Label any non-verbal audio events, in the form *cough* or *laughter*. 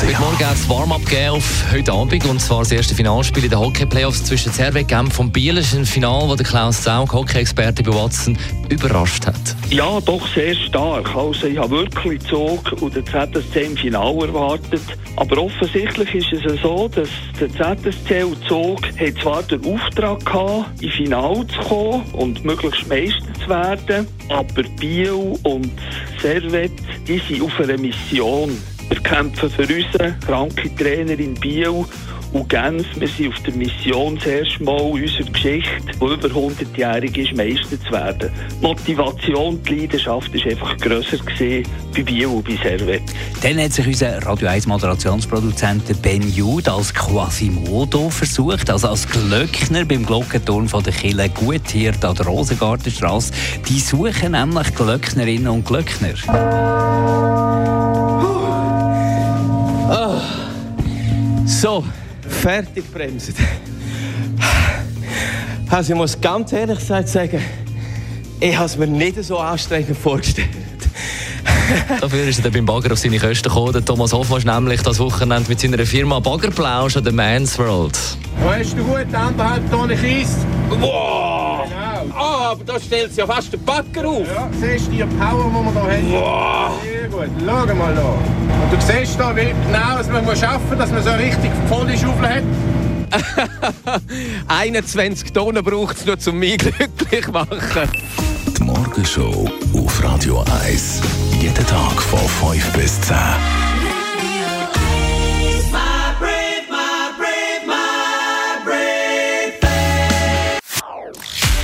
Heute Morgen hat es Warm-up auf heute Abend und zwar das erste Finalspiel in den Hockey-Playoffs zwischen Servet Genf und Biel. Es ist ein Final, das Klaus Zaug, Hockey-Experte bei Watson, überrascht hat. Ja, doch sehr stark. Also ich habe wirklich Zug und den ZSC im Final erwartet. Aber offensichtlich ist es so, dass der ZSC und Zug hat zwar den Auftrag gehabt, ins Final zu kommen und möglichst Meister zu werden, aber Biel und Servet, die sind auf einer Mission. Wir kämpfen für unseren kranken Trainer in Biel und Genf. Wir sind auf der Mission das erste Mal unserer Geschichte, die über 100-jährig ist, Meister zu werden. Die Motivation, die Leidenschaft ist einfach grösser bei Biel und bei Servet. Dann hat sich unser Radio 1 Moderationsproduzent Ben Jude als Quasimodo versucht, also als Glöckner beim Glockenturm von der Kille Guthirt an der Rosengartenstraße. Die suchen nämlich Glöcknerinnen und Glöckner. So, fertig bremsen. Also ich muss ganz ehrlich gesagt sagen, ich habe es mir nicht so anstrengend vorgestellt. Dafür ist er dann beim Bagger auf seine Kosten gekommen. Der Thomas Hoffmann ist nämlich das Wochenende mit seiner Firma Baggerplausch an der Man's World. Weißt du gut, anderthalb Tonnen Kies? Wow! Ah, aber da stellt ja fast der Backer auf. Ja, siehst du die Power, die wir hier haben? Wow! Sehr gut, schau mal da. Und du siehst da, wie genau was man muss schaffen muss, dass man so richtig volle Schaufel hat. *laughs* 21 Tonnen braucht es nur, um mich *laughs* glücklich zu machen. Die Morgenshow auf Radio 1. Jeden Tag von 5 bis 10.